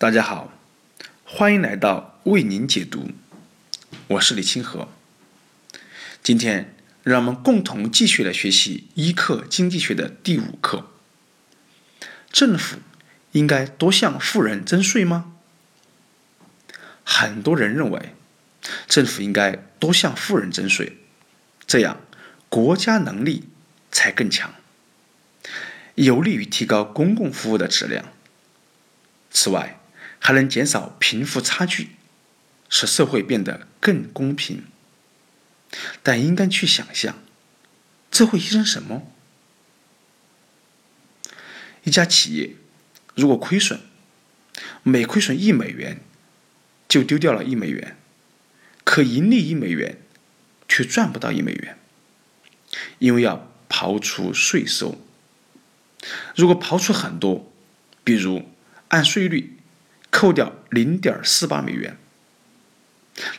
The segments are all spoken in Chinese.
大家好，欢迎来到为您解读，我是李清河。今天让我们共同继续来学习一课经济学的第五课：政府应该多向富人征税吗？很多人认为，政府应该多向富人征税，这样国家能力才更强，有利于提高公共服务的质量。此外，还能减少贫富差距，使社会变得更公平。但应该去想象，这会牺牲什么？一家企业如果亏损，每亏损一美元，就丢掉了一美元；可盈利一美元，却赚不到一美元，因为要刨除税收。如果刨除很多，比如按税率。扣掉零点四八美元，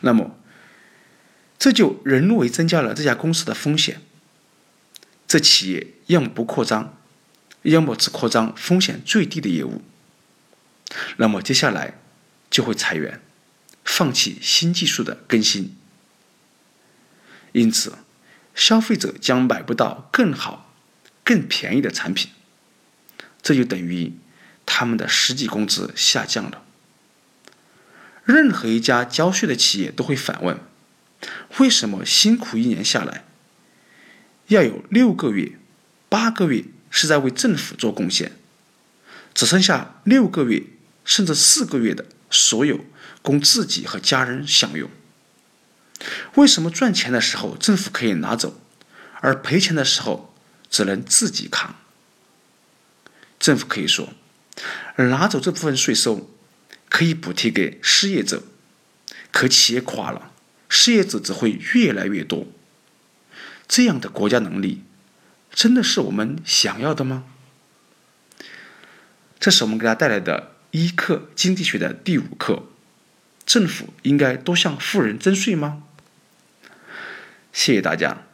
那么这就人为增加了这家公司的风险。这企业要么不扩张，要么只扩张风险最低的业务。那么接下来就会裁员，放弃新技术的更新。因此，消费者将买不到更好、更便宜的产品，这就等于。他们的实际工资下降了。任何一家交税的企业都会反问：为什么辛苦一年下来，要有六个月、八个月是在为政府做贡献，只剩下六个月甚至四个月的所有供自己和家人享用？为什么赚钱的时候政府可以拿走，而赔钱的时候只能自己扛？政府可以说。拿走这部分税收，可以补贴给失业者，可企业垮了，失业者只会越来越多。这样的国家能力，真的是我们想要的吗？这是我们给大家带来的一课经济学的第五课：政府应该多向富人征税吗？谢谢大家。